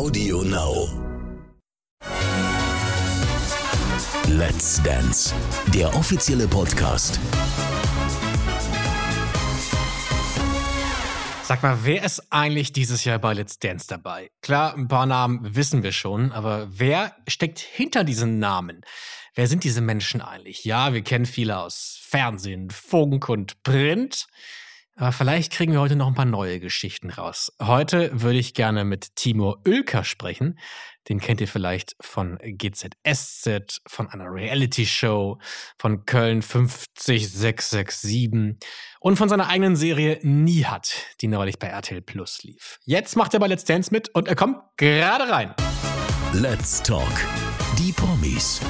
Audio Now. Let's Dance, der offizielle Podcast. Sag mal, wer ist eigentlich dieses Jahr bei Let's Dance dabei? Klar, ein paar Namen wissen wir schon, aber wer steckt hinter diesen Namen? Wer sind diese Menschen eigentlich? Ja, wir kennen viele aus Fernsehen, Funk und Print. Aber vielleicht kriegen wir heute noch ein paar neue Geschichten raus. Heute würde ich gerne mit Timo Oelker sprechen. Den kennt ihr vielleicht von GZSZ, von einer Reality-Show, von Köln 50667 und von seiner eigenen Serie Nihat, die neulich bei RTL Plus lief. Jetzt macht er bei Let's Dance mit und er kommt gerade rein. Let's Talk. Die Promis.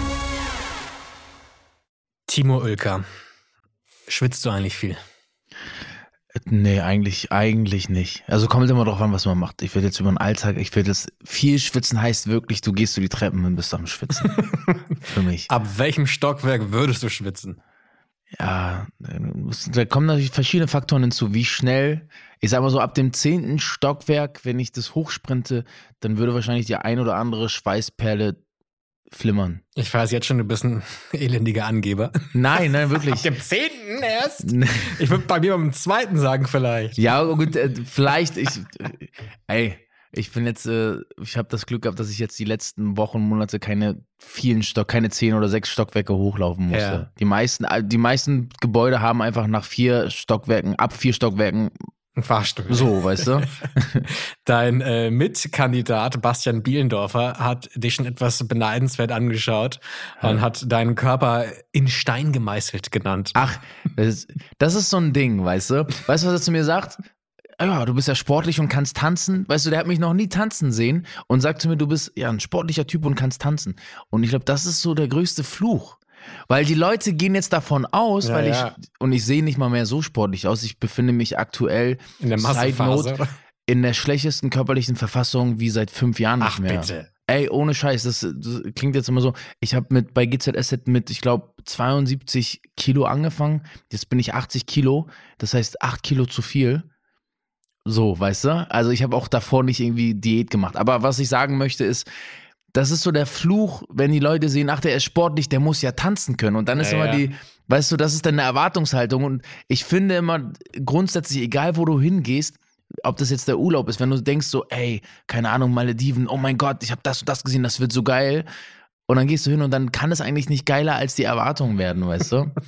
Timo Oelker, schwitzt du eigentlich viel? Nee, eigentlich, eigentlich nicht. Also kommt immer drauf an, was man macht. Ich würde jetzt über den Alltag, ich würde jetzt viel schwitzen heißt wirklich, du gehst du die Treppen und bist am Schwitzen. Für mich. Ab welchem Stockwerk würdest du schwitzen? Ja, da kommen natürlich verschiedene Faktoren hinzu. Wie schnell, ich sag mal so, ab dem zehnten Stockwerk, wenn ich das hochsprinte, dann würde wahrscheinlich die ein oder andere Schweißperle flimmern. Ich weiß jetzt schon, du bist ein elendiger Angeber. Nein, nein, wirklich. Ab dem zehnten erst? Ich würde bei mir beim zweiten sagen vielleicht. Ja, gut, äh, vielleicht, ich, äh, ey, ich bin jetzt, äh, ich habe das Glück gehabt, dass ich jetzt die letzten Wochen, Monate keine vielen Stock, keine zehn oder sechs Stockwerke hochlaufen musste. Ja. Die meisten, die meisten Gebäude haben einfach nach vier Stockwerken, ab vier Stockwerken Ein Fahrstuhl. so, weißt du? Dein äh, Mitkandidat Bastian Bielendorfer hat dich schon etwas beneidenswert angeschaut und hat deinen Körper in Stein gemeißelt genannt. Ach, das ist, das ist so ein Ding, weißt du? Weißt du, was er zu mir sagt? Ah Ja, du bist ja sportlich und kannst tanzen. Weißt du, der hat mich noch nie tanzen sehen und sagt zu mir, du bist ja ein sportlicher Typ und kannst tanzen. Und ich glaube, das ist so der größte Fluch. Weil die Leute gehen jetzt davon aus, Ja, weil ich, ja. und ich sehe nicht mal mehr so sportlich aus. Ich befinde mich aktuell In der. Note, in der schlechtesten körperlichen Verfassung wie seit fünf Jahren nicht Ach mehr. bitte. Ey, ohne Scheiß, das, das klingt jetzt immer so. Ich habe mit bei GZSZ mit, ich glaube, 72 Kilo angefangen. Jetzt bin ich 80 Kilo. Das heißt, 8 Kilo zu viel. So, weißt du? Also ich habe auch davor nicht irgendwie Diät gemacht. Aber was ich sagen möchte ist, das ist so der Fluch, wenn die Leute sehen, ach, der ist sportlich, der muss ja tanzen können. Und dann ist Ja, immer ja. die, weißt du, das ist dann eine Erwartungshaltung. Und ich finde immer grundsätzlich, egal wo du hingehst, ob das jetzt der Urlaub ist, wenn du denkst so, ey, keine Ahnung, Malediven, oh mein Gott, ich habe das und das gesehen, das wird so geil. Und dann gehst du hin und dann kann es eigentlich nicht geiler als die Erwartungen werden, weißt du?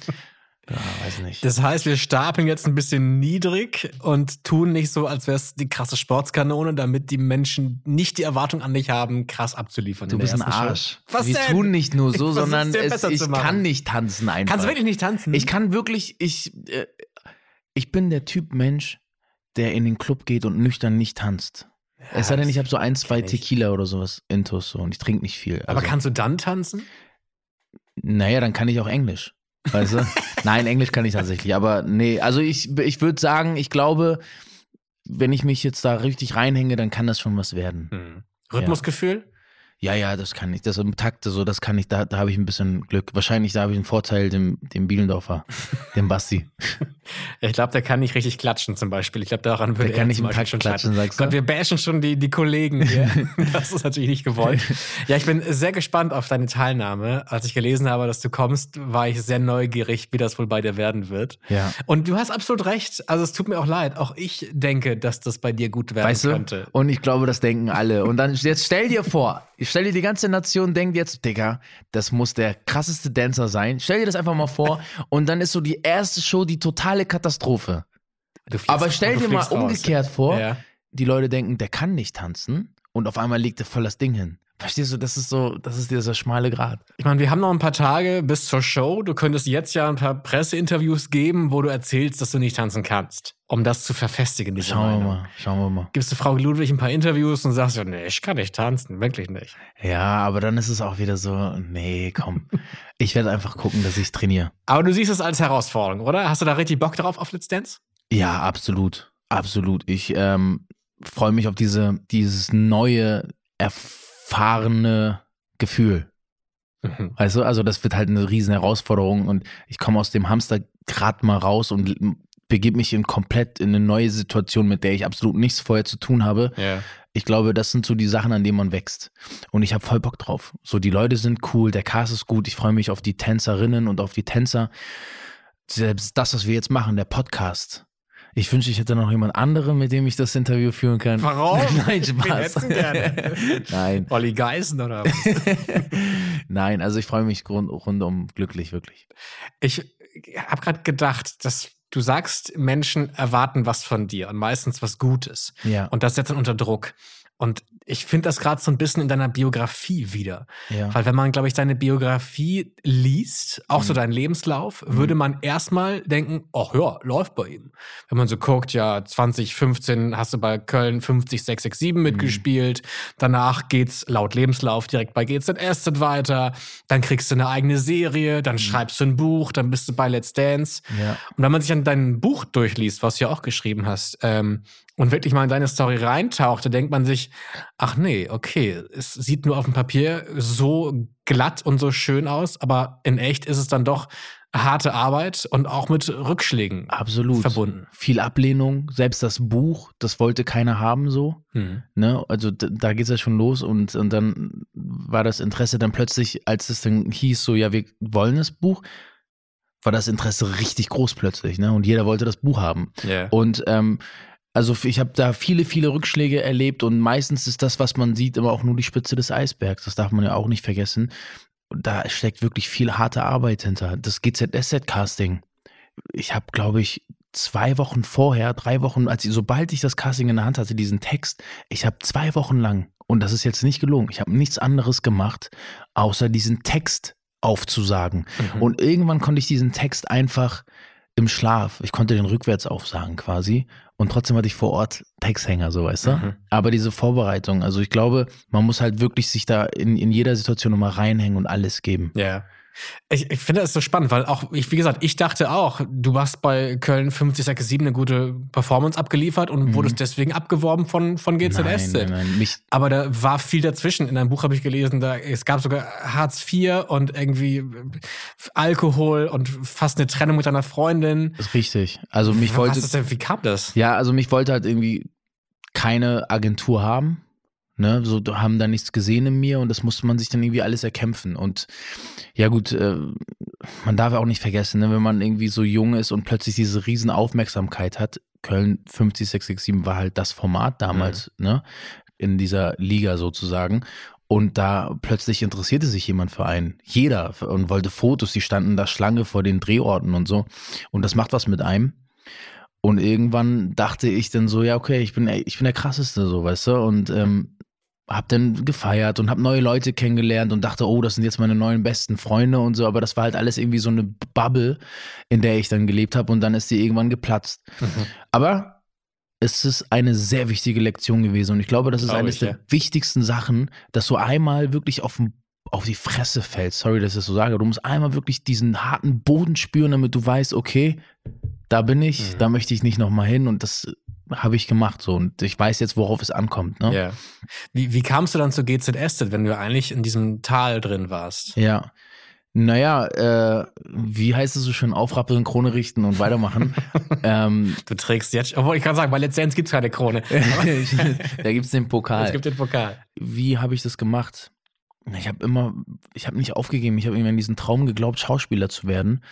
ja, weiß nicht. Das heißt, wir stapeln jetzt ein bisschen niedrig und tun nicht so, als wäre es die krasse Sportskanone, damit die Menschen nicht die Erwartung an dich haben, krass abzuliefern. Du bist ein ersten Show. Arsch. Was Wir denn? tun nicht nur so, Ich sondern es, ich kann nicht tanzen einfach. Kannst du wirklich nicht tanzen? Ich kann wirklich, ich, äh, ich bin der Typ Mensch, der in den Club geht und nüchtern nicht tanzt. es sei denn, ich habe so ein, zwei. Tequila oder sowas intus so und ich trinke nicht viel. Aber Also, kannst du dann tanzen? naja, dann kann ich auch Englisch. Weißt du? Nein, Englisch kann ich tatsächlich. Aber nee, also ich, ich würde sagen, ich glaube, wenn ich mich jetzt da richtig reinhänge, dann kann das schon was werden. Hm. Rhythmusgefühl? Ja, ja, das kann ich. Das im Takte, so, das kann ich, da, da habe ich ein bisschen Glück. Wahrscheinlich, da habe ich einen Vorteil dem, dem Bielendorfer, dem Basti. Ich glaube, der kann nicht richtig klatschen zum Beispiel. Ich glaube, daran würde Der er kann nicht zum im Beispiel schon klatschen, du? Gott, wir bashen schon die, die Kollegen hier. das ist natürlich nicht gewollt. Ja, ich bin sehr gespannt auf deine Teilnahme. Als ich gelesen habe, dass du kommst, war ich sehr neugierig, wie das wohl bei dir werden wird. Ja. Und du hast absolut recht. Also es tut mir auch leid. Auch ich denke, dass das bei dir gut werden Weißt du? könnte. Und ich glaube, das denken alle. Und dann, jetzt stell dir vor, ich stell dir die ganze Nation denkt jetzt, Digga, das muss der krasseste Dancer sein. Stell dir das einfach mal vor. Und dann ist so die erste Show die totale Katastrophe. Aber stell dir mal umgekehrt vor, Ja. die Leute denken, der kann nicht tanzen. Und auf einmal legt er voll das Ding hin. Verstehst du, das ist so, das ist dieser schmale Grat. Ich meine, wir haben noch ein paar Tage bis zur Show. Du könntest jetzt ja ein paar Presseinterviews geben, wo du erzählst, dass du nicht tanzen kannst, um das zu verfestigen. Diese Schauen wir Meinung. mal, schauen wir mal. Gibst du Frau Ludwig ein paar Interviews und sagst, ja, nee, ich kann nicht tanzen, wirklich nicht. Ja, aber dann ist es auch wieder so, nee, komm. Ich werde einfach gucken, dass ich trainiere. Aber du siehst es als Herausforderung, oder? Hast du da richtig Bock drauf auf Let's Dance? Ja, absolut. Absolut. Ich ähm, freue mich auf diese, dieses neue, erfahrene Gefühl. Mhm. Weißt du, also das wird halt eine riesen Herausforderung und ich komme aus dem Hamsterrad mal raus und begebe mich in komplett in eine neue Situation, mit der ich absolut nichts vorher zu tun habe. Ja. Ich glaube, das sind so die Sachen, an denen man wächst. Und ich habe voll Bock drauf. So, die Leute sind cool, der Cast ist gut. Ich freue mich auf die Tänzerinnen und auf die Tänzer. Selbst das, was wir jetzt machen, der Podcast. Ich wünsche, ich hätte noch jemand anderen, mit dem ich das Interview führen kann. Warum? Nein, Spaß. du gerne? Nein. Olli Geisen oder was? Nein, also ich freue mich rund, rundum glücklich, wirklich. Ich habe gerade gedacht, dass du sagst, Menschen erwarten was von dir und meistens was Gutes. Ja. Und das setzt dann unter Druck. Und ich finde das gerade so ein bisschen in deiner Biografie wieder. ja. Weil wenn man, glaube ich, deine Biografie liest, auch so Mhm. deinen Lebenslauf, würde man erstmal denken, ach ja, läuft bei ihm. Wenn man so guckt, ja, 2015 hast du bei Köln 50667 Mhm. mitgespielt, danach geht's laut Lebenslauf direkt bei GZSZ weiter, dann kriegst du eine eigene Serie, Mhm. dann schreibst du ein Buch, dann bist du bei Let's Dance. ja. Und wenn man sich an dein Buch durchliest, was du ja auch geschrieben hast, ähm, und wirklich mal in deine Story reintaucht, dann denkt man sich, ach nee, okay, es sieht nur auf dem Papier so glatt und so schön aus, aber in echt ist es dann doch harte Arbeit und auch mit Rückschlägen Absolut. verbunden. Viel Ablehnung, selbst das Buch, das wollte keiner haben so. Hm. Ne? Also da geht es ja schon los und, und dann war das Interesse dann plötzlich, als es dann hieß, so ja, wir wollen das Buch, war das Interesse richtig groß plötzlich, ne? Und jeder wollte das Buch haben. Yeah. Und ähm, also ich habe da viele, viele Rückschläge erlebt und meistens ist das, was man sieht, immer auch nur die Spitze des Eisbergs. Das darf man ja auch nicht vergessen. Und da steckt wirklich viel harte Arbeit hinter. Das GZSZ-Casting. Ich habe, glaube ich, zwei Wochen vorher, drei Wochen, als ich, sobald ich das Casting in der Hand hatte, diesen Text, ich habe zwei Wochen lang, und das ist jetzt nicht gelogen, ich habe nichts anderes gemacht, außer diesen Text aufzusagen. Mhm. Und irgendwann konnte ich diesen Text einfach im Schlaf, ich konnte den rückwärts aufsagen quasi. Und trotzdem hatte ich vor Ort Texthänger, so weißt du. Mhm. Aber diese Vorbereitung, also ich glaube, man muss halt wirklich sich da in, in jeder Situation nochmal reinhängen und alles geben. Ja. Ich, ich finde das so spannend, weil auch, ich, wie gesagt, ich dachte auch, du hast bei Köln 5067 eine gute Performance abgeliefert und Mhm. wurdest deswegen abgeworben von, von GZSZ. Nein, nein, nein. Aber da war viel dazwischen. In einem Buch habe ich gelesen, da es gab sogar Hartz IV und irgendwie Alkohol und fast eine Trennung mit deiner Freundin. ist richtig. Also mich Was wollte, denn, wie kam das? ja, also mich wollte halt irgendwie keine Agentur haben. Ne, so haben da nichts gesehen in mir und das musste man sich dann irgendwie alles erkämpfen. Und ja gut, äh, man darf ja auch nicht vergessen, ne, wenn man irgendwie so jung ist und plötzlich diese riesen Aufmerksamkeit hat. Köln 50667 war halt das Format damals, ne, in dieser Liga sozusagen. Und da plötzlich interessierte sich jemand für einen. Jeder und wollte Fotos, die standen da Schlange vor den Drehorten und so. Und das macht was mit einem. Und irgendwann dachte ich dann so, ja, okay, ich bin, ich bin der krasseste, so, weißt du, und ähm, hab dann gefeiert und hab neue Leute kennengelernt und dachte, oh, das sind jetzt meine neuen besten Freunde und so, aber das war halt alles irgendwie so eine Bubble, in der ich dann gelebt habe und dann ist die irgendwann geplatzt. Aber es ist eine sehr wichtige Lektion gewesen und ich glaube, das ist eines der ja. wichtigsten Sachen, dass du einmal wirklich auf den auf die Fresse fällst. Sorry, dass ich das so sage. Du musst einmal wirklich diesen harten Boden spüren, damit du weißt, okay, da bin ich, Mhm. da möchte ich nicht nochmal hin und das habe ich gemacht so und ich weiß jetzt, worauf es ankommt. Ne? Ja. Wie, wie kamst du dann zu GZSZ, wenn du eigentlich in diesem Tal drin warst? Ja. Naja, äh, wie heißt es so schön, aufrappeln, Krone richten und weitermachen. ähm, Du trägst jetzt, obwohl ich kann sagen, bei Let's Dance gibt es keine Krone. da gibt's den Es Pokal. gibt den Pokal. Wie habe ich das gemacht? Ich habe immer, ich habe nicht aufgegeben. Ich habe irgendwann diesen Traum geglaubt, Schauspieler zu werden.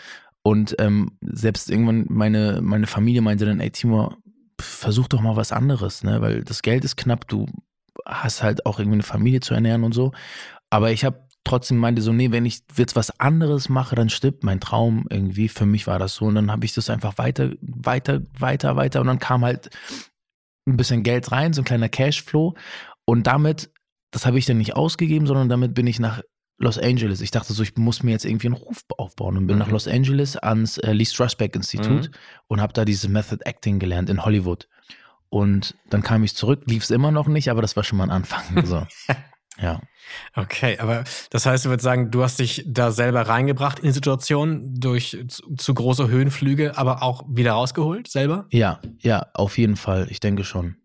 Und ähm, selbst irgendwann meine, meine Familie meinte dann, ey Timo, versuch doch mal was anderes, ne? Weil das Geld ist knapp, du hast halt auch irgendwie eine Familie zu ernähren und so. Aber ich habe trotzdem meinte so, nee, wenn ich jetzt was anderes mache, dann stirbt mein Traum irgendwie. Für mich war das so. Und dann habe ich das einfach weiter, weiter, weiter, weiter. Und dann kam halt ein bisschen Geld rein, so ein kleiner Cashflow. Und damit, das habe ich dann nicht ausgegeben, sondern damit bin ich nach Los Angeles. Ich dachte so, ich muss mir jetzt irgendwie einen Ruf aufbauen und bin Mhm. nach Los Angeles ans äh, Lee Strasberg Institut Mhm. und habe da dieses Method Acting gelernt in Hollywood. Und dann kam ich zurück, lief es immer noch nicht, aber das war schon mal ein Anfang. So. ja. Okay, aber das heißt, du würdest sagen, du hast dich da selber reingebracht in die Situation durch zu, zu große Höhenflüge, aber auch wieder rausgeholt selber? Ja, ja, auf jeden Fall. Ich denke schon.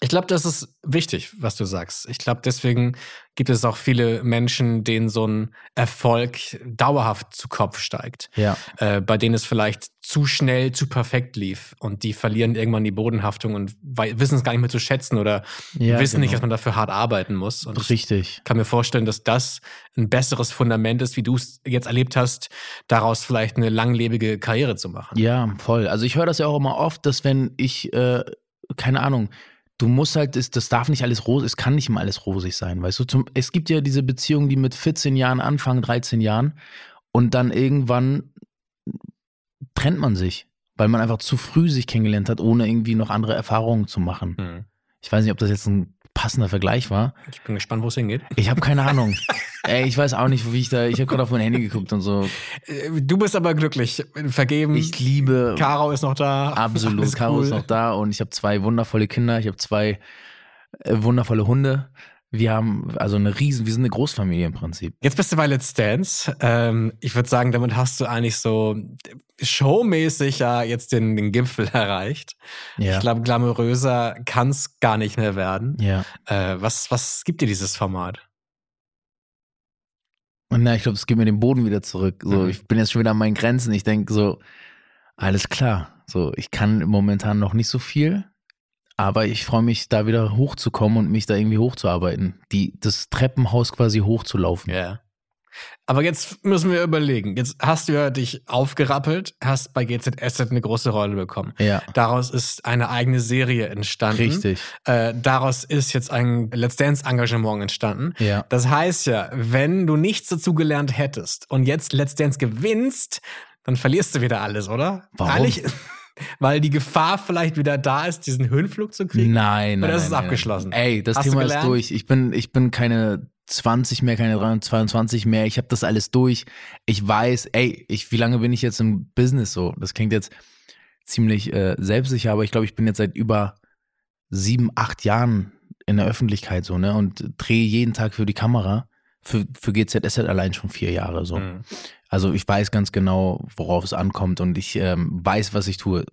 Ich glaube, das ist wichtig, was du sagst. Ich glaube, deswegen gibt es auch viele Menschen, denen so ein Erfolg dauerhaft zu Kopf steigt. Ja. Äh, bei denen es vielleicht zu schnell, zu perfekt lief und die verlieren irgendwann die Bodenhaftung und wissen es gar nicht mehr zu schätzen oder Ja, wissen nicht, genau. dass man dafür hart arbeiten muss. Und ich Richtig. kann mir vorstellen, dass das ein besseres Fundament ist, wie du es jetzt erlebt hast, daraus vielleicht eine langlebige Karriere zu machen. Ja, voll. Also ich höre das ja auch immer oft, dass wenn ich, äh, keine Ahnung, du musst halt, das, das darf nicht alles rosig, es kann nicht immer alles rosig sein, weißt du? Zum, es gibt ja diese Beziehungen, die mit 14 Jahren anfangen, 13 Jahren und dann irgendwann trennt man sich, weil man einfach zu früh sich kennengelernt hat, ohne irgendwie noch andere Erfahrungen zu machen. Hm. Ich weiß nicht, ob das jetzt ein passender Vergleich war. Ich bin gespannt, wo es hingeht. Ich habe keine Ahnung. Ey, ich weiß auch nicht, wie ich da, ich habe gerade auf mein Handy geguckt und so. Äh, Du bist aber glücklich, vergeben. Ich liebe Caro ist noch da. Absolut. Alles Caro ist cool. noch da und ich habe zwei wundervolle Kinder. Ich habe zwei äh, wundervolle Hunde. Wir haben also eine riesen, wir sind eine Großfamilie im Prinzip. Jetzt bist du bei Let's Dance. Ähm, ich würde sagen, damit hast du eigentlich so showmäßig ja jetzt den, den Gipfel erreicht. Ja. Ich glaube, glamouröser kann es gar nicht mehr werden. ja. Äh, was, was gibt dir dieses Format? Na, ich glaube, es gibt mir den Boden wieder zurück. So, Mhm. ich bin jetzt schon wieder an meinen Grenzen. Ich denke so, alles klar. So, ich kann momentan noch nicht so viel, aber ich freue mich, da wieder hochzukommen und mich da irgendwie hochzuarbeiten. Die, das Treppenhaus quasi hochzulaufen. Ja. Aber jetzt müssen wir überlegen. Jetzt hast du ja dich aufgerappelt, hast bei GZS eine große Rolle bekommen. Ja, Daraus ist eine eigene Serie entstanden. richtig. Äh, daraus ist jetzt ein Let's Dance Engagement entstanden. Ja. Das heißt ja, wenn du nichts dazu gelernt hättest und jetzt Let's Dance gewinnst, dann verlierst du wieder alles, oder? Warum? Eigentlich, weil die Gefahr vielleicht wieder da ist, diesen Höhenflug zu kriegen. Nein, nein. Oder ist nein, es nein, abgeschlossen? Nein. Ey, das Hast du Thema ist durch. Ich bin, ich bin keine 20 mehr, keine 22 mehr. Ich habe das alles durch. Ich weiß, ey, ich, wie lange bin ich jetzt im Business so? Das klingt jetzt ziemlich äh, selbstsicher, aber ich glaube, ich bin jetzt seit über sieben, acht Jahren in der Öffentlichkeit so, ne? Und drehe jeden Tag für die Kamera. Für, für GZSZ allein schon vier Jahre so. Mhm. Also ich weiß ganz genau, worauf es ankommt und ich ähm, weiß, was ich tue.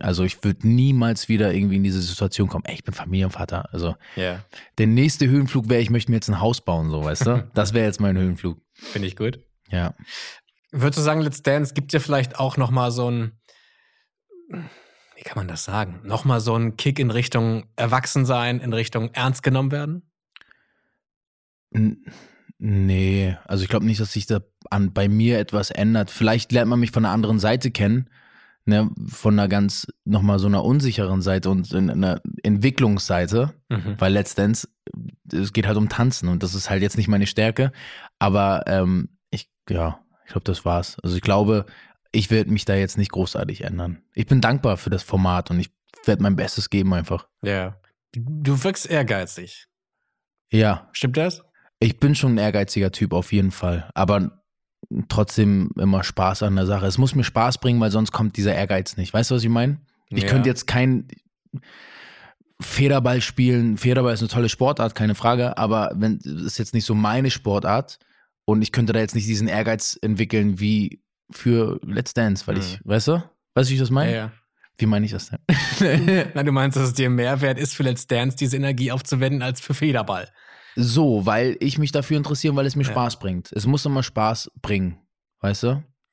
Also ich würde niemals wieder irgendwie in diese Situation kommen. Ey, ich bin Familienvater. Also Ja, der nächste Höhenflug wäre, ich möchte mir jetzt ein Haus bauen, so weißt du? Das wäre jetzt mein Höhenflug. finde ich gut. Ja. Würdest du sagen, Let's Dance gibt dir vielleicht auch noch mal so ein, wie kann man das sagen, noch mal so einen Kick in Richtung Erwachsensein, in Richtung ernst genommen werden? N nee, also ich glaube nicht, dass sich da an, bei mir etwas ändert. Vielleicht lernt man mich von einer anderen Seite kennen, ne? von einer ganz, nochmal so einer unsicheren Seite und in einer Entwicklungsseite. Mhm. Weil Dance, es geht halt um Tanzen und das ist halt jetzt nicht meine Stärke. Aber ähm, ich, ja, ich glaube, das war's. Also ich glaube, ich werde mich da jetzt nicht großartig ändern. Ich bin dankbar für das Format und ich werde mein Bestes geben einfach. Ja. Du wirkst ehrgeizig. Ja, Stimmt das? Ich bin schon ein ehrgeiziger Typ auf jeden Fall. Aber trotzdem immer Spaß an der Sache. Es muss mir Spaß bringen, weil sonst kommt dieser Ehrgeiz nicht. Weißt du, was ich meine? Ich Ja. könnte jetzt kein Federball spielen. Federball ist eine tolle Sportart, keine Frage. Aber wenn ist jetzt nicht so meine Sportart und ich könnte da jetzt nicht diesen Ehrgeiz entwickeln wie für Let's Dance, weil ich, weißt du? Weißt du, wie ich das Ja, meine? ja. Wie meine ich das denn? Na, du meinst, dass es dir mehr wert ist, für Let's Dance diese Energie aufzuwenden, als für Federball. So, weil ich mich dafür interessiere, weil es mir Ja. Spaß bringt. Es muss immer Spaß bringen. Weißt du?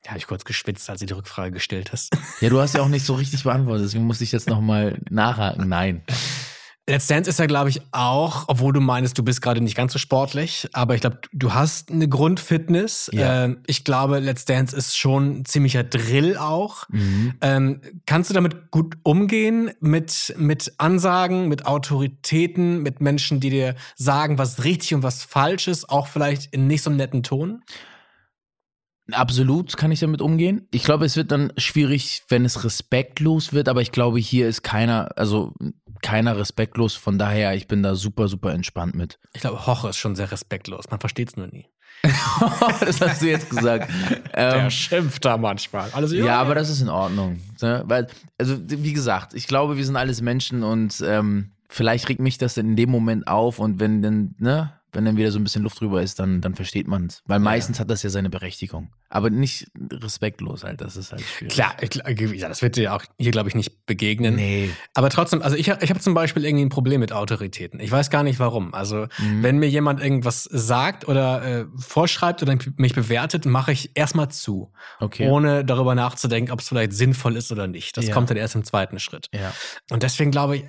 Ja, habe ich kurz geschwitzt, als du die Rückfrage gestellt hast. Ja, du hast ja auch nicht so richtig beantwortet, deswegen musste ich jetzt nochmal nachhaken. Nein. Let's Dance ist ja, glaube ich, auch, obwohl du meinst, du bist gerade nicht ganz so sportlich, aber ich glaube, du hast eine Grundfitness. Ja. Ähm, ich glaube, Let's Dance ist schon ein ziemlicher Drill auch. Mhm. Ähm, kannst du damit gut umgehen mit, mit Ansagen, mit Autoritäten, mit Menschen, die dir sagen, was richtig und was falsch ist, auch vielleicht in nicht so einem netten Ton? Absolut kann ich damit umgehen. Ich glaube, es wird dann schwierig, wenn es respektlos wird, aber ich glaube, hier ist keiner, also keiner respektlos. Von daher, ich bin da super, super entspannt mit. Ich glaube, Hoche ist schon sehr respektlos. Man versteht es nur nie. das hast du jetzt gesagt. Der ähm, schimpft da manchmal. Alles ja, aber das ist in Ordnung. Ne? Weil, also, wie gesagt, ich glaube, wir sind alles Menschen und ähm, vielleicht regt mich das in dem Moment auf und wenn dann, ne, wenn dann wieder so ein bisschen Luft drüber ist, dann, dann versteht man es. Weil meistens hat das ja seine Berechtigung. Aber nicht respektlos halt, das ist halt schwierig. Klar, ich, gl- ja, das wird dir auch hier, glaube ich, nicht begegnen. Nee. Aber trotzdem, also ich, ich habe zum Beispiel irgendwie ein Problem mit Autoritäten. Ich weiß gar nicht warum. Also, Mhm. wenn mir jemand irgendwas sagt oder äh, vorschreibt oder mich bewertet, mache ich erstmal zu. Okay. Ohne darüber nachzudenken, ob es vielleicht sinnvoll ist oder nicht. Das Ja. kommt dann erst im zweiten Schritt. ja. Und deswegen glaube ich,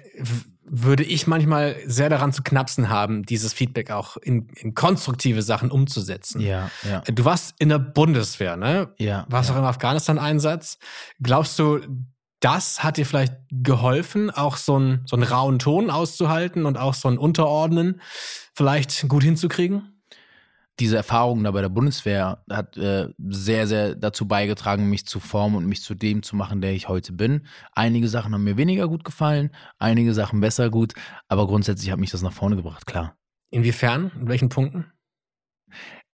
würde ich manchmal sehr daran zu knapsen haben, dieses Feedback auch in, in konstruktive Sachen umzusetzen. Ja, ja. Du warst in der Bundeswehr, ne? Ja. Warst auch im Afghanistan-Einsatz. Glaubst du, das hat dir vielleicht geholfen, auch so einen, so einen rauen Ton auszuhalten und auch so ein Unterordnen vielleicht gut hinzukriegen? Diese Erfahrung da bei der Bundeswehr hat äh, sehr, sehr dazu beigetragen, mich zu formen und mich zu dem zu machen, der ich heute bin. Einige Sachen haben mir weniger gut gefallen, einige Sachen besser gut, aber grundsätzlich hat mich das nach vorne gebracht, klar. Inwiefern? In welchen Punkten?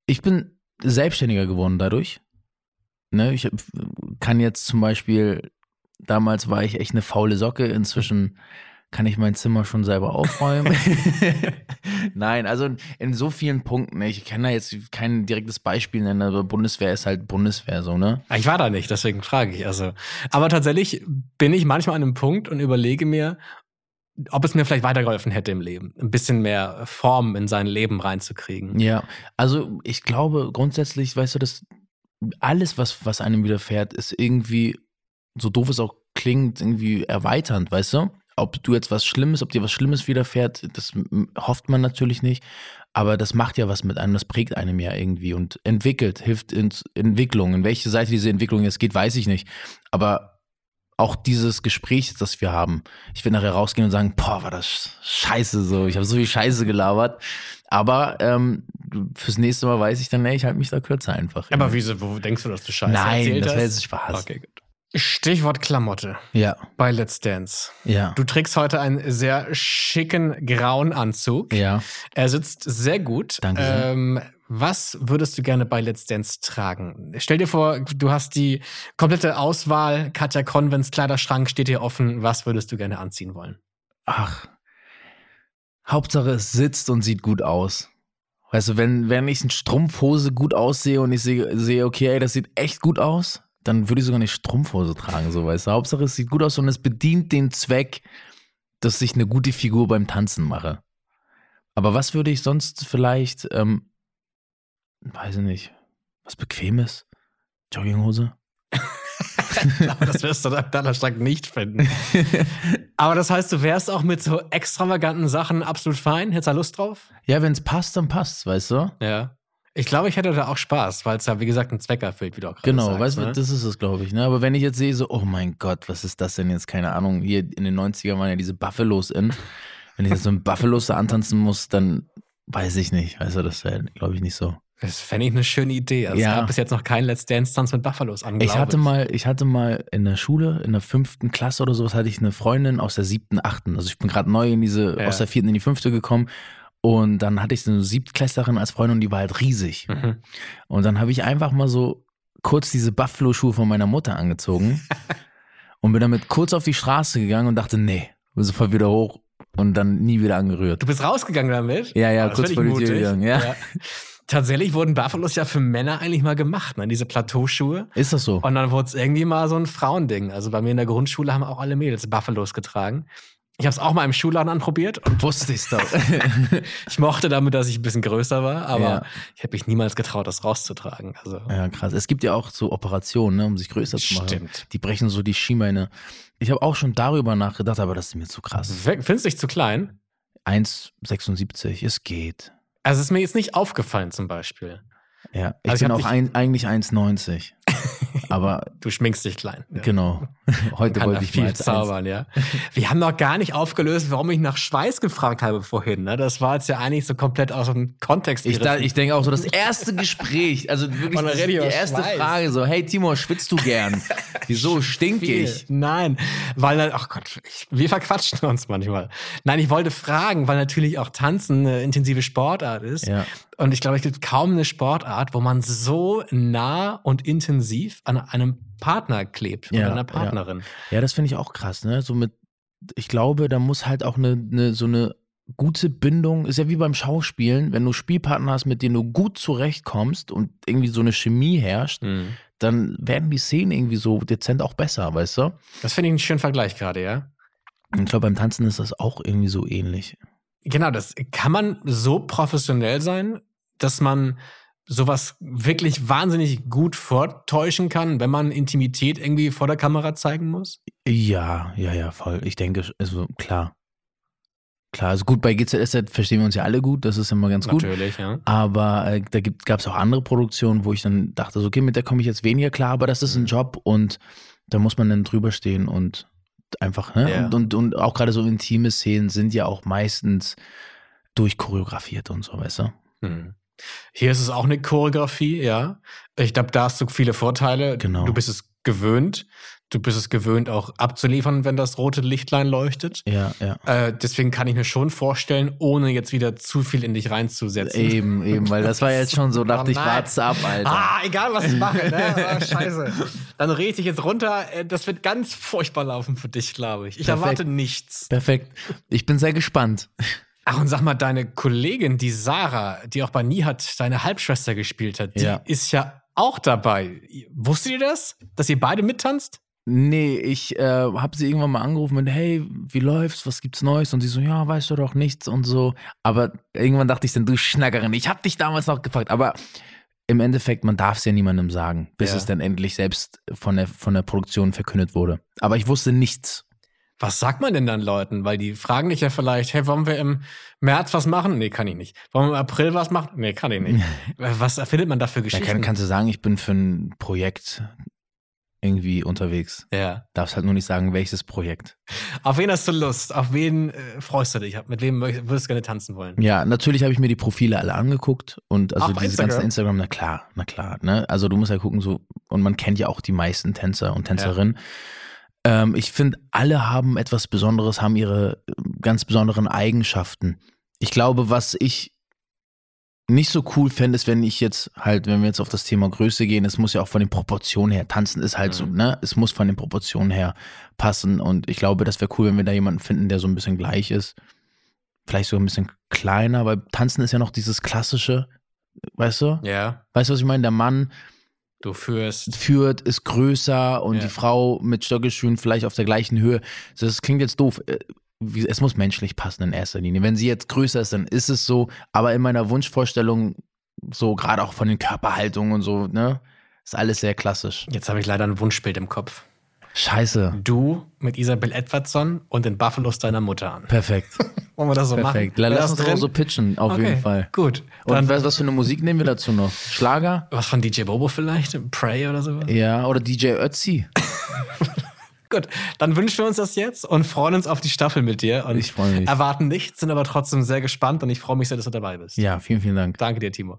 Ich bin selbstständiger geworden dadurch. Ne, ich kann jetzt zum Beispiel, damals war ich echt eine faule Socke, inzwischen kann ich mein Zimmer schon selber aufräumen. Nein, also in so vielen Punkten. ne, Ich kann da jetzt kein direktes Beispiel nennen, aber Bundeswehr ist halt Bundeswehr so, ne? Ich war da nicht, deswegen frage ich. Also, aber tatsächlich bin ich manchmal an einem Punkt und überlege mir, ob es mir vielleicht weitergeholfen hätte im Leben, ein bisschen mehr Form in sein Leben reinzukriegen. Ja, also ich glaube grundsätzlich, weißt du, dass alles, was, was einem widerfährt, ist irgendwie, so doof es auch klingt, irgendwie erweiternd, weißt du? Ob du jetzt was Schlimmes, ob dir was Schlimmes widerfährt, das hofft man natürlich nicht. Aber das macht ja was mit einem, das prägt einem ja irgendwie und entwickelt, hilft in Entwicklung. In welche Seite diese Entwicklung jetzt geht, weiß ich nicht. Aber auch dieses Gespräch, das wir haben, ich will nachher rausgehen und sagen, boah, war das scheiße so, ich habe so viel Scheiße gelabert. Aber ähm, fürs nächste Mal weiß ich dann, ey, ich halte mich da kürzer einfach. Aber wieso, wo denkst du, dass du Scheiße Nein, erzählt das hast? war jetzt Spaß. Okay, gut. Stichwort Klamotte Ja, bei Let's Dance. ja, Du trägst heute einen sehr schicken grauen Anzug. ja. Er sitzt sehr gut. Danke. Ähm, was würdest du gerne bei Let's Dance tragen? Stell dir vor, du hast die komplette Auswahl. Katja Konvents Kleiderschrank steht dir offen. Was würdest du gerne anziehen wollen? Ach, Hauptsache es sitzt und sieht gut aus. Weißt du, wenn, wenn ich in Strumpfhose gut aussehe und ich sehe, sehe, okay, ey, das sieht echt gut aus, dann würde ich sogar eine Strumpfhose tragen, so weißt du. Hauptsache es sieht gut aus und es bedient den Zweck, dass ich eine gute Figur beim Tanzen mache. Aber was würde ich sonst vielleicht, ähm, weiß ich nicht, was Bequemes? Jogginghose? Aber das wirst du deinem Kleiderschrank nicht finden. Aber das heißt, du wärst auch mit so extravaganten Sachen absolut fein? Hättest du Lust drauf? Ja, wenn es passt, dann passt, weißt du? Ja. Ich glaube, ich hätte da auch Spaß, weil es ja, wie gesagt, einen Zweck erfüllt, wie du auch gerade Genau, sagst. weißt du, ne? das ist es, glaube ich. Ne? Aber wenn ich jetzt sehe, so, oh mein Gott, was ist das denn jetzt? Keine Ahnung, hier in den 90ern waren ja diese Buffalos in. Wenn ich jetzt so ein Buffalos da antanzen muss, dann weiß ich nicht. Weißt du, das wäre, glaube ich, nicht so. Das fände ich eine schöne Idee. Also Ja. es gab bis jetzt noch keinen Let's Dance-Tanz mit Buffalos an. Ich hatte mal, ich hatte mal in der Schule, in der fünften Klasse oder sowas, hatte ich eine Freundin aus der siebten, achten. Also ich bin gerade neu in diese, Ja. aus der vierten in die fünfte gekommen. Und dann hatte ich so eine Siebtklässlerin als Freundin und die war halt riesig. Mhm. Und dann habe ich einfach mal so kurz diese Buffalo-Schuhe von meiner Mutter angezogen und bin damit kurz auf die Straße gegangen und dachte, nee, sofort wieder hoch und dann nie wieder angerührt. Du bist rausgegangen damit? Ja, ja, Oh, kurz vor die Tür gegangen, ja. Tatsächlich wurden Buffalos ja für Männer eigentlich mal gemacht, ne? diese Plateauschuhe. Ist das so? Und dann wurde es irgendwie mal so ein Frauending. Also bei mir in der Grundschule haben auch alle Mädels Buffalos getragen. Ich habe es auch mal im Schulladen anprobiert und Wusste ich's doch. ich mochte damit, dass ich ein bisschen größer war, aber Ja. ich habe mich niemals getraut, das rauszutragen. Also ja, krass. Es gibt ja auch so Operationen, ne, um sich größer zu machen. Stimmt. Die brechen so die Schienbeine. Ich habe auch schon darüber nachgedacht, aber das ist mir zu krass. findest du dich zu klein? 1,76, es geht. Also es ist mir jetzt nicht aufgefallen zum Beispiel. Ja, ich Also ich bin hab auch ein, eigentlich 1,90. aber Du schminkst dich klein. Ja. genau. Heute wollte ich viel zaubern, ja. Wir haben noch gar nicht aufgelöst, warum ich nach Schweiß gefragt habe vorhin. Ne? Das war jetzt ja eigentlich so komplett aus dem Kontext. Ich, da, ich denke auch so, das erste Gespräch, also wirklich das, die erste Schweiß. Frage so, hey Timo, schwitzt du gern? Wieso stink ich? Nein, weil, ach Gott, ich, wir verquatschen uns manchmal. Nein, ich wollte fragen, weil natürlich auch Tanzen eine intensive Sportart ist. Ja. Und ich glaube, es gibt kaum eine Sportart, wo man so nah und intensiv an einem Partner klebt Ja, oder einer ja. Partnerin. Ja, das finde ich auch krass, ne? So mit ich glaube, da muss halt auch eine, eine so eine gute Bindung, ist ja wie beim Schauspielen, wenn du Spielpartner hast, mit denen du gut zurechtkommst und irgendwie so eine Chemie herrscht, Mhm. dann werden die Szenen irgendwie so dezent auch besser, weißt du? Das finde ich einen schönen Vergleich gerade, ja. Und ich glaube, beim Tanzen ist das auch irgendwie so ähnlich. Genau, das kann man so professionell sein, dass man sowas wirklich wahnsinnig gut vortäuschen kann, wenn man Intimität irgendwie vor der Kamera zeigen muss? Ja, ja, ja, voll. Ich denke, also klar. Klar, also gut, bei GZSZ verstehen wir uns ja alle gut, das ist immer ganz gut. Natürlich, ja. Aber äh, da gab es auch andere Produktionen, wo ich dann dachte, so, okay, mit der komme ich jetzt weniger klar, aber das ist ein Mhm. Job und da muss man dann drüber stehen und einfach, ne? Ja. Und, und, und auch gerade so intime Szenen sind ja auch meistens durchchoreografiert und so, weißt du? Mhm. Hier ist es auch eine Choreografie, ja. Ich glaube, da hast du viele Vorteile. Genau. Du bist es gewöhnt. Du bist es gewöhnt, auch abzuliefern, wenn das rote Lichtlein leuchtet. Ja, ja. Äh, deswegen kann ich mir schon vorstellen, ohne jetzt wieder zu viel in dich reinzusetzen. Eben, eben, weil das war jetzt schon so, dachte ich, nein. warte ab, Alter. Ah, egal was ich mache, ne? Ah, scheiße. Dann rede ich jetzt runter. Äh, Das wird ganz furchtbar laufen für dich, glaube ich. Ich Perfekt. erwarte nichts. Perfekt. Ich bin sehr gespannt. Ach, und sag mal, deine Kollegin, die Sarah, die auch bei Nihat deine Halbschwester gespielt hat, die Ja. ist ja auch dabei. Wusstet ihr das? Dass ihr beide mittanzt? Nee, ich äh, habe sie irgendwann mal angerufen und hey, wie läuft's? Was gibt's Neues? Und sie so, ja, weißt du doch nichts und so. Aber irgendwann dachte ich dann, du Schnackerin, ich habe dich damals noch gefragt. Aber im Endeffekt, man darf es ja niemandem sagen, bis Ja. es dann endlich selbst von der, von der Produktion verkündet wurde. Aber ich wusste nichts. Was sagt man denn dann Leuten? Weil die fragen dich ja vielleicht, hey, wollen wir im März was machen? Nee, kann ich nicht. Wollen wir im April was machen? Nee, kann ich nicht. was erfindet man da für Da Geschichten? kann, kannst du sagen, ich bin für ein Projekt irgendwie unterwegs. ja. Darfst halt nur nicht sagen, welches Projekt. Auf wen hast du Lust? Auf wen äh, freust du dich? Mit wem würdest du gerne tanzen wollen? Ja, natürlich habe ich mir die Profile alle angeguckt und also diese ganzen Instagram? Instagram, na klar, na klar, ne? Also du musst ja gucken, so, und man kennt ja auch die meisten Tänzer und Tänzerinnen. Ähm, ich finde, alle haben etwas Besonderes, haben ihre äh, ganz besonderen Eigenschaften. Ich glaube, was ich nicht so cool fände, ist, wenn ich jetzt halt, wenn wir jetzt auf das Thema Größe gehen, es muss ja auch von den Proportionen her, tanzen ist halt so, Mhm. ne? Es muss von den Proportionen her passen und ich glaube, das wäre cool, wenn wir da jemanden finden, der so ein bisschen gleich ist. Vielleicht sogar ein bisschen kleiner, weil tanzen ist ja noch dieses klassische, weißt du? Ja. Weißt du, was ich meine? Der Mann Du führst. führt, ist größer und Ja. die Frau mit Stöckelschuhen vielleicht auf der gleichen Höhe. Das klingt jetzt doof. Äh, wie- Es muss menschlich passen in erster Linie. Wenn sie jetzt größer ist, dann ist es so. Aber in meiner Wunschvorstellung, so gerade auch von den Körperhaltungen und so, ne, ist alles sehr klassisch. Jetzt habe ich leider ein Wunschbild im Kopf. Scheiße. Du mit Isabel Edwardson und den Buffalos deiner Mutter an. Perfekt. Wollen wir das so Perfekt. machen? Lass das uns auch so pitchen, auf Okay, jeden Fall. Gut. Und Dann, was, was für eine Musik nehmen wir dazu noch? Schlager? was von DJ Bobo vielleicht? Pray oder so? Ja, oder DJ Ötzi? Gut, dann wünschen wir uns das jetzt und freuen uns auf die Staffel mit dir. Und Ich freu mich. Erwarten nichts, sind aber trotzdem sehr gespannt und ich freue mich sehr, dass du dabei bist. Ja, vielen, vielen Dank. Danke dir, Timo.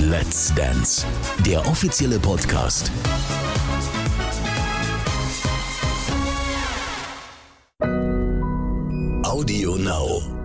Let's Dance, der offizielle Podcast. Audio Now.